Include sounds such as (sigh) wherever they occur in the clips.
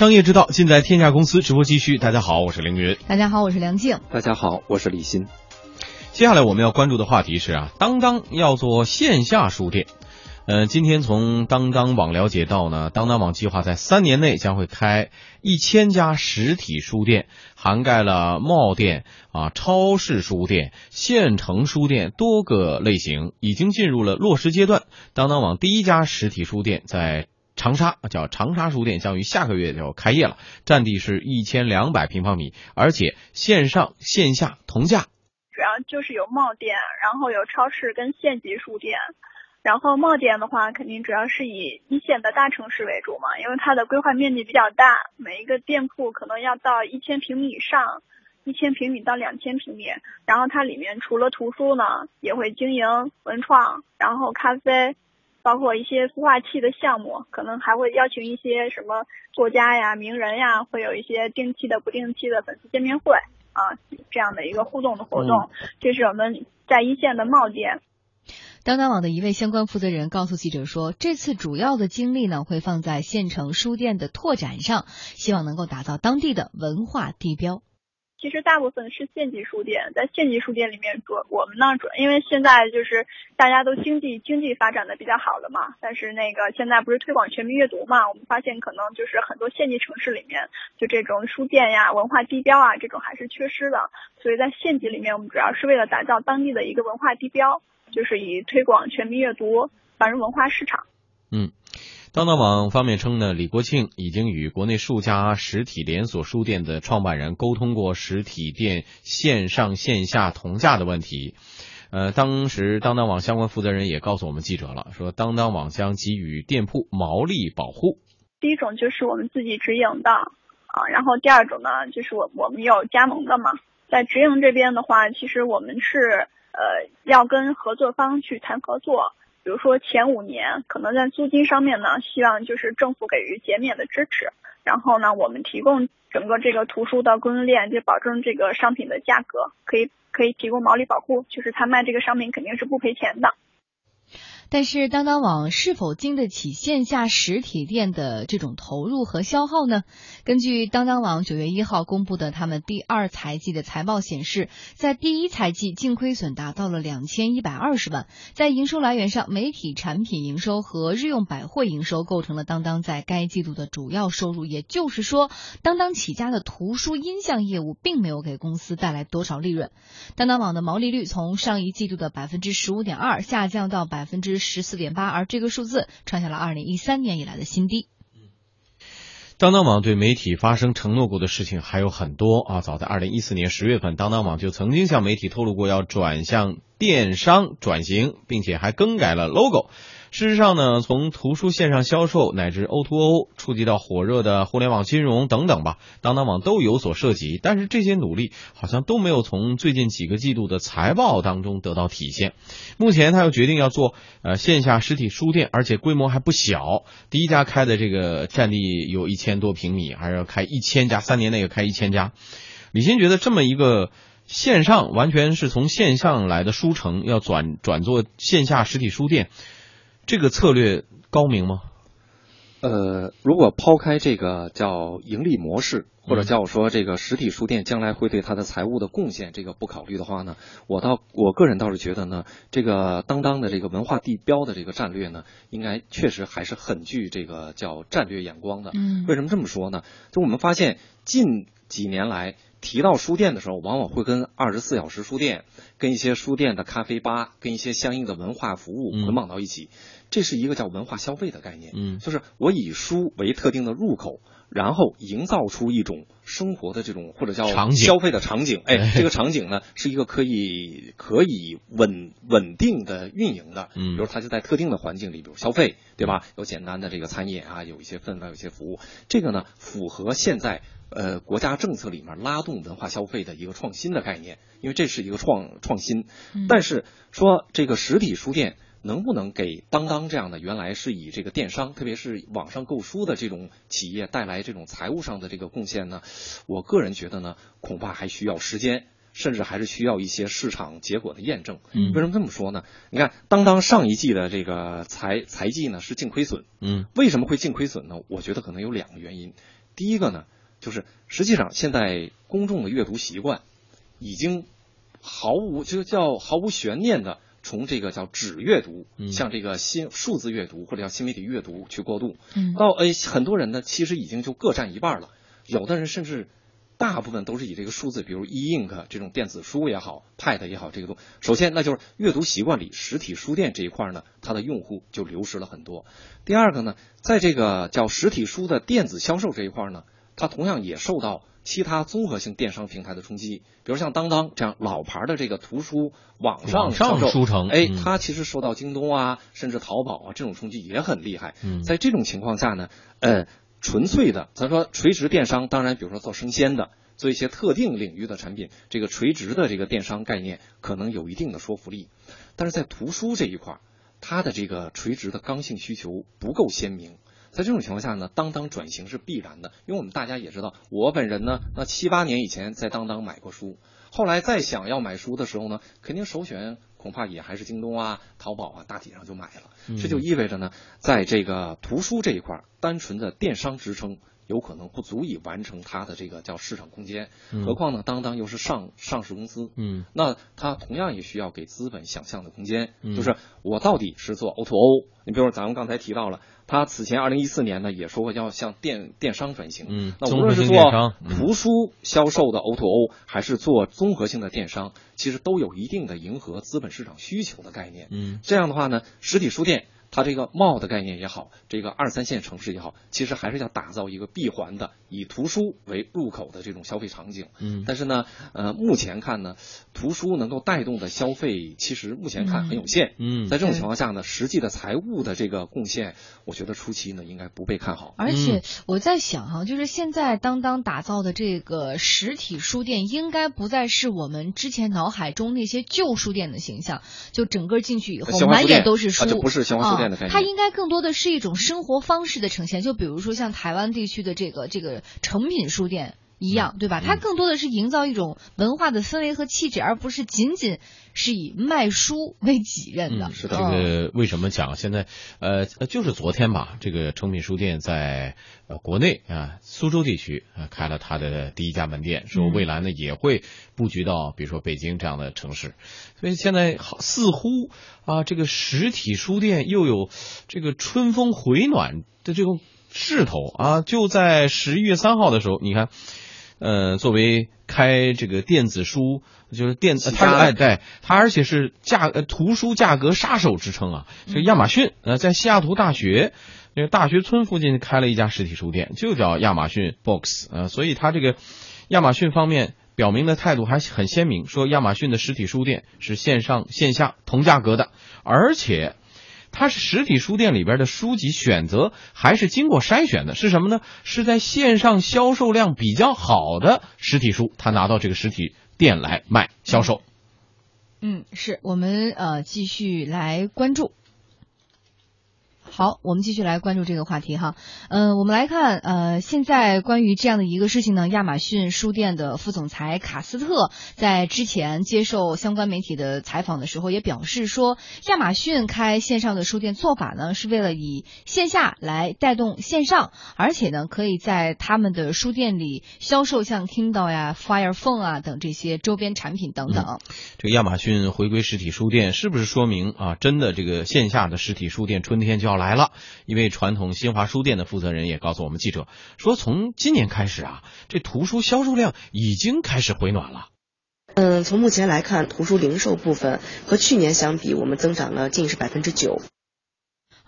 商业之道，尽在天下公司直播继续。大家好，我是凌云。大家好，我是梁静。大家好，我是李欣。接下来我们要关注的话题是啊，当当要做线下书店。呃，今天从当当网了解到呢，当当网计划在三年内将会开一千家实体书店，涵盖了贸店啊、超市书店、县城书店多个类型，已经进入了落实阶段。当当网第一家实体书店在长沙，叫长沙书店，将于下个月就开业了，占地是一千两百平方米，而且线上线下同价。主要就是有贸店，然后有超市跟县级书店。然后贸店的话，肯定主要是以一线的大城市为主嘛，因为它的规划面积比较大，每一个店铺可能要到一千平米以上，一千平米到两千平米。然后它里面除了图书呢，也会经营文创，然后咖啡，包括一些孵化器的项目，可能还会邀请一些什么作家呀、名人呀，会有一些定期的、不定期的粉丝见面会啊，这样的一个互动的活动。这是我们在一线的贸店。当当网的一位相关负责人告诉记者说，这次主要的精力呢会放在县城书店的拓展上，希望能够打造当地的文化地标。其实大部分是县级书店，在县级书店里面主我们呢主要因为现在就是大家都经济经济发展的比较好了嘛，但是那个现在不是推广全民阅读嘛，我们发现可能就是很多县级城市里面就这种书店呀、文化地标啊这种还是缺失的，所以在县级里面我们主要是为了打造当地的一个文化地标。就是以推广全民阅读、繁荣文化市场。嗯，当当网方面称呢，李国庆已经与国内数家实体连锁书店的创办人沟通过实体店线上线下同价的问题。呃，当时当当网相关负责人也告诉我们记者了，说当当网将给予店铺毛利保护。第一种就是我们自己直营的啊，然后第二种呢，就是我我们有加盟的嘛，在直营这边的话，其实我们是。呃，要跟合作方去谈合作，比如说前五年可能在租金上面呢，希望就是政府给予减免的支持，然后呢，我们提供整个这个图书的供应链，就保证这个商品的价格可以可以提供毛利保护，就是他卖这个商品肯定是不赔钱的。但是当当网是否经得起线下实体店的这种投入和消耗呢？根据当当网九月一号公布的他们第二财季的财报显示，在第一财季净亏损达到了两千一百二十万。在营收来源上，媒体产品营收和日用百货营收构成了当当在该季度的主要收入。也就是说，当当起家的图书音像业务并没有给公司带来多少利润。当当网的毛利率从上一季度的百分之十五点二下降到百分之。十四点八，而这个数字创下了二零一三年以来的新低。当当网对媒体发生承诺过的事情还有很多啊！早在二零一四年十月份，当当网就曾经向媒体透露过要转向电商转型，并且还更改了 logo。事实上呢，从图书线上销售乃至 O2O，触及到火热的互联网金融等等吧，当当网都有所涉及。但是这些努力好像都没有从最近几个季度的财报当中得到体现。目前他又决定要做呃线下实体书店，而且规模还不小，第一家开的这个占地有一千多平米，还要开一千家，三年内要开一千家。李欣觉得这么一个线上完全是从线上来的书城，要转转做线下实体书店。这个策略高明吗？呃，如果抛开这个叫盈利模式，或者叫我说这个实体书店将来会对它的财务的贡献这个不考虑的话呢，我倒我个人倒是觉得呢，这个当当的这个文化地标的这个战略呢，应该确实还是很具这个叫战略眼光的。嗯，为什么这么说呢？就我们发现近几年来提到书店的时候，往往会跟二十四小时书店、跟一些书店的咖啡吧、跟一些相应的文化服务捆绑到一起。这是一个叫文化消费的概念，嗯，就是我以书为特定的入口，然后营造出一种生活的这种或者叫消费的场景，哎，这个场景呢是一个可以可以稳稳定的运营的，嗯，比如它就在特定的环境里，比如消费，对吧？有简单的这个餐饮啊，有一些氛围，有一些服务，这个呢符合现在呃国家政策里面拉动文化消费的一个创新的概念，因为这是一个创创新，但是说这个实体书店。能不能给当当这样的原来是以这个电商，特别是网上购书的这种企业带来这种财务上的这个贡献呢？我个人觉得呢，恐怕还需要时间，甚至还是需要一些市场结果的验证。嗯，为什么这么说呢？你看，当当上一季的这个财财季呢是净亏损。嗯，为什么会净亏损呢？我觉得可能有两个原因。第一个呢，就是实际上现在公众的阅读习惯已经毫无就叫毫无悬念的从这个叫纸阅读，嗯向这个新数字阅读或者叫新媒体阅读去过渡。嗯到呃很多人呢，其实已经就各占一半了，有的人甚至。大部分都是以这个数字，比如 e-ink 这种电子书也好，pad 也好，这个东首先那就是阅读习惯里实体书店这一块呢，它的用户就流失了很多。第二个呢，在这个叫实体书的电子销售这一块呢，它同样也受到其他综合性电商平台的冲击，比如像当当这样老牌的这个图书网上上书城哎嗯，它其实受到京东啊，甚至淘宝啊这种冲击也很厉害。嗯在这种情况下呢，呃，纯粹的咱说垂直电商，当然比如说做生鲜的。做一些特定领域的产品，这个垂直的这个电商概念可能有一定的说服力，但是在图书这一块儿，它的这个垂直的刚性需求不够鲜明。在这种情况下呢，当当转型是必然的，因为我们大家也知道，我本人呢，那七八年以前在当当买过书，后来再想要买书的时候呢，肯定首选恐怕也还是京东啊、淘宝啊，大体上就买了。这就意味着呢，在这个图书这一块儿，单纯的电商支撑。有可能不足以完成它的这个叫市场空间，何况呢，当当又是上上市公司，嗯，那它同样也需要给资本想象的空间，嗯。就是我到底是做 O to O，你比如说咱们刚才提到了，它此前二零一四年呢也说过要向电电商转型，嗯那无论是做嗯。图书销售的 O to O，还是做综合性的电商，其实都有一定的迎合资本市场需求的概念，嗯。这样的话呢，实体书店它这个 mall 的概念也好，这个二三线城市也好，其实还是要打造一个闭环的，以图书为入口的这种消费场景。嗯但是呢，呃，目前看呢，图书能够带动的消费，其实目前看很有限。嗯在这种情况下呢，实际的财务的这个贡献，我觉得初期呢应该不被看好。而且我在想哈，就是现在当当打造的这个实体书店，应该不再是我们之前脑海中那些旧书店的形象，就整个进去以后满眼都是书，啊就不是新华书店概念啊它应该更多的是一种生活方式的呈现，就比如说像台湾地区的这个这个成品书店。一样，对吧？它更多的是营造一种文化的氛围和气质，而不是仅仅是以卖书为己任的。嗯，是的这个为什么讲现在呃呃就是昨天吧，这个诚品书店在呃国内啊苏州地区啊开了它的第一家门店，说嗯未来呢也会布局到比如说北京这样的城市，所以现在好似乎啊这个实体书店又有这个春风回暖的这种势头啊，就在十一月三号的时候，你看。呃，作为开这个电子书，就是电，呃它是哎对，它而且是价呃图书价格杀手之称啊。这个亚马逊呃在西雅图大学那个大学村附近开了一家实体书店，就叫亚马逊 Box 呃，所以它这个亚马逊方面表明的态度还很鲜明，说亚马逊的实体书店是线上线下同价格的，而且。它是实体书店里边的书籍选择还是经过筛选的，是什么呢？是在线上销售量比较好的实体书，他拿到这个实体店来卖销售。嗯，是我们呃继续来关注。好，我们继续来关注这个话题哈。嗯、我们来看，呃，现在关于这样的一个事情呢，亚马逊书店的副总裁卡斯特在之前接受相关媒体的采访的时候，也表示说，亚马逊开线上的书店做法呢，是为了以线下来带动线上，而且呢，可以在他们的书店里销售像 Kindle 呀、Fire Phone 啊等这些周边产品等等。这个亚马逊回归实体书店，是不是说明啊，真的这个线下的实体书店春天就要来了？一位传统新华书店的负责人也告诉我们记者说，从今年开始啊，这图书销售量已经开始回暖了。嗯，从目前来看，图书零售部分和去年相比，我们增长了近是百分之九。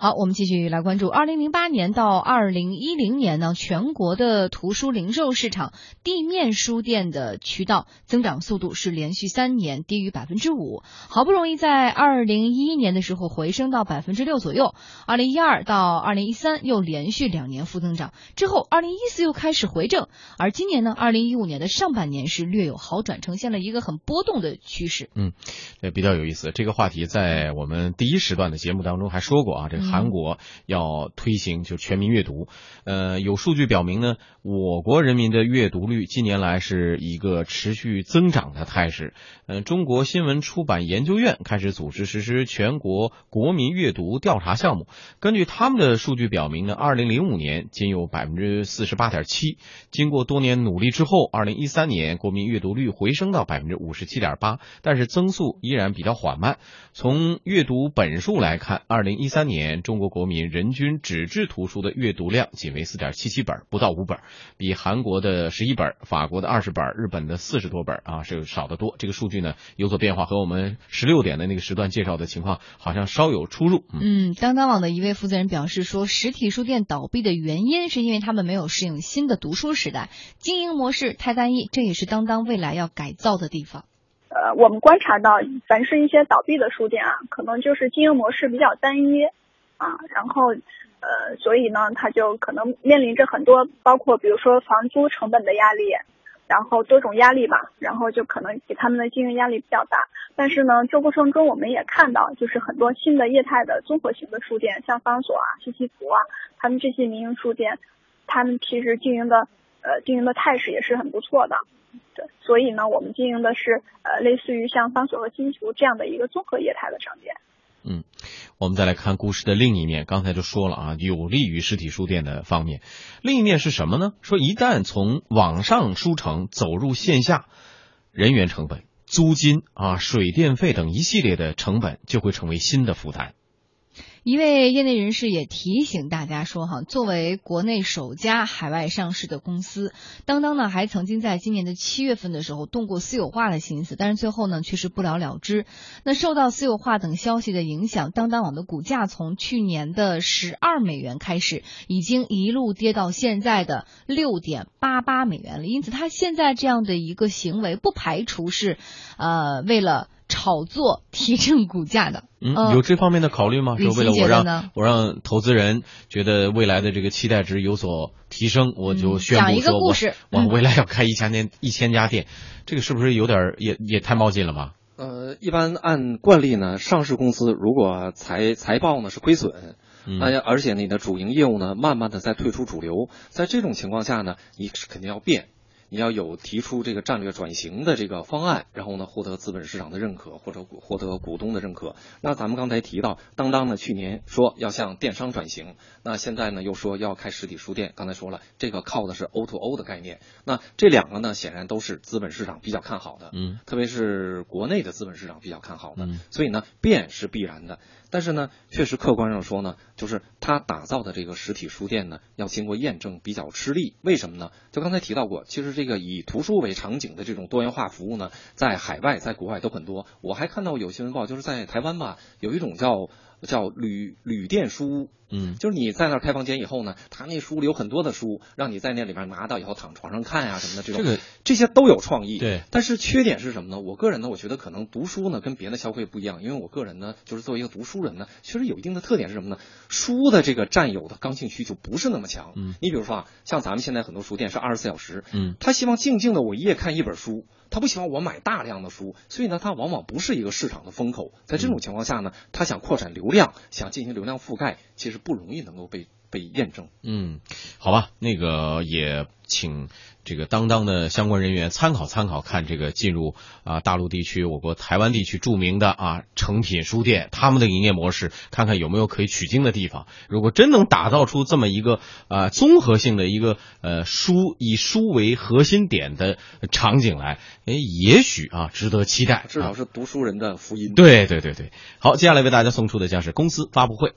好，我们继续来关注。二零零八年到二零一零年呢，全国的图书零售市场地面书店的渠道增长速度是连续三年低于百分之五，好不容易在二零一一年的时候回升到百分之六左右，二零一二到二零一三又连续两年负增长，之后二零一四又开始回正，而今年呢，二零一五年的上半年是略有好转，呈现了一个很波动的趋势。嗯呃，比较有意思。这个话题在我们第一时段的节目当中还说过啊，这韩国要推行就全民阅读。呃，有数据表明呢，我国人民的阅读率近年来是一个持续增长的态势。嗯，中国新闻出版研究院开始组织实施全国国民阅读调查项目。根据他们的数据表明呢，二零零五年仅有百分之四十八点七，经过多年努力之后，二零一三年国民阅读率回升到百分之五十七点八，但是增速依然比较缓慢。从阅读本数来看，二零一三年中国国民人均纸质图书的阅读量仅为四点七七本，不到五本，比韩国的十一本、法国的二十本、日本的四十多本啊是少得多。这个数据呢有所变化，和我们十六点的那个时段介绍的情况好像稍有出入。嗯，当当网的一位负责人表示说，实体书店倒闭的原因是因为他们没有适应新的读书时代，经营模式太单一，这也是当当未来要改造的地方。呃，我们观察到，凡是一些倒闭的书店啊，可能就是经营模式比较单一啊，然后呃，所以呢，他就可能面临着很多，包括比如说房租成本的压力，然后多种压力吧，然后就可能给他们的经营压力比较大。但是呢，这过程中我们也看到，就是很多新的业态的综合型的书店，像方所啊、西西弗啊，他们这些民营书店，他们其实经营的呃经营的态势也是很不错的。对，所以呢，我们经营的是呃，类似于像方所和金球这样的一个综合业态的商店。嗯，我们再来看故事的另一面。刚才就说了啊，有利于实体书店的方面，另一面是什么呢？说一旦从网上书城走入线下，人员成本、租金啊、水电费等一系列的成本就会成为新的负担。一位业内人士也提醒大家说，哈，作为国内首家海外上市的公司，当当呢还曾经在今年的七月份的时候动过私有化的心思，但是最后呢却是不了了之。那受到私有化等消息的影响，当当网的股价从去年的十二美元开始，已经一路跌到现在的六点八八美元了。因此，它现在这样的一个行为，不排除是，呃，为了。炒作提振股价的，嗯，有这方面的考虑吗？是为了我让我让投资人觉得未来的这个期待值有所提升，我就宣布说我我未来要开一千店 (laughs) 一千家店，这个是不是有点也也太冒进了吧？呃，一般按惯例呢，上市公司如果财财报呢是亏损，那而且你的主营业务呢慢慢的在退出主流，在这种情况下呢，你是肯定要变。你要有提出这个战略转型的这个方案，然后呢获得资本市场的认可或者获得股东的认可。那咱们刚才提到，当当呢去年说要向电商转型，那现在呢又说要开实体书店。刚才说了，这个靠的是 O to O 的概念。那这两个呢显然都是资本市场比较看好的，嗯，特别是国内的资本市场比较看好的，所以呢变是必然的。但是呢，确实客观上说呢，就是他打造的这个实体书店呢，要经过验证比较吃力。为什么呢？就刚才提到过，其实这这个以图书为场景的这种多元化服务呢，在海外、在国外都很多。我还看到有新闻报，就是在台湾吧，有一种叫。叫旅旅店书屋，嗯，就是你在那儿开房间以后呢，他那书里有很多的书，让你在那里面拿到以后躺床上看呀什么的这种，这个这些都有创意，对。但是缺点是什么呢？我个人呢，我觉得可能读书呢跟别的消费不一样，因为我个人呢，就是作为一个读书人呢，确实有一定的特点是什么呢？书的这个占有的刚性需求不是那么强，嗯。你比如说啊，像咱们现在很多书店是二十四小时，嗯，他希望静静的我一夜看一本书。他不希望我买大量的书，所以呢，他往往不是一个市场的风口。在这种情况下呢，他想扩展流量，想进行流量覆盖，其实不容易能够被被验证。嗯，好吧，那个也请。这个当当的相关人员参考参考，看这个进入啊大陆地区、我国台湾地区著名的啊成品书店，他们的营业模式，看看有没有可以取经的地方。如果真能打造出这么一个啊综合性的一个呃书以书为核心点的场景来，哎，也许啊值得期待。至少是读书人的福音。对对对对，好，接下来为大家送出的将是公司发布会。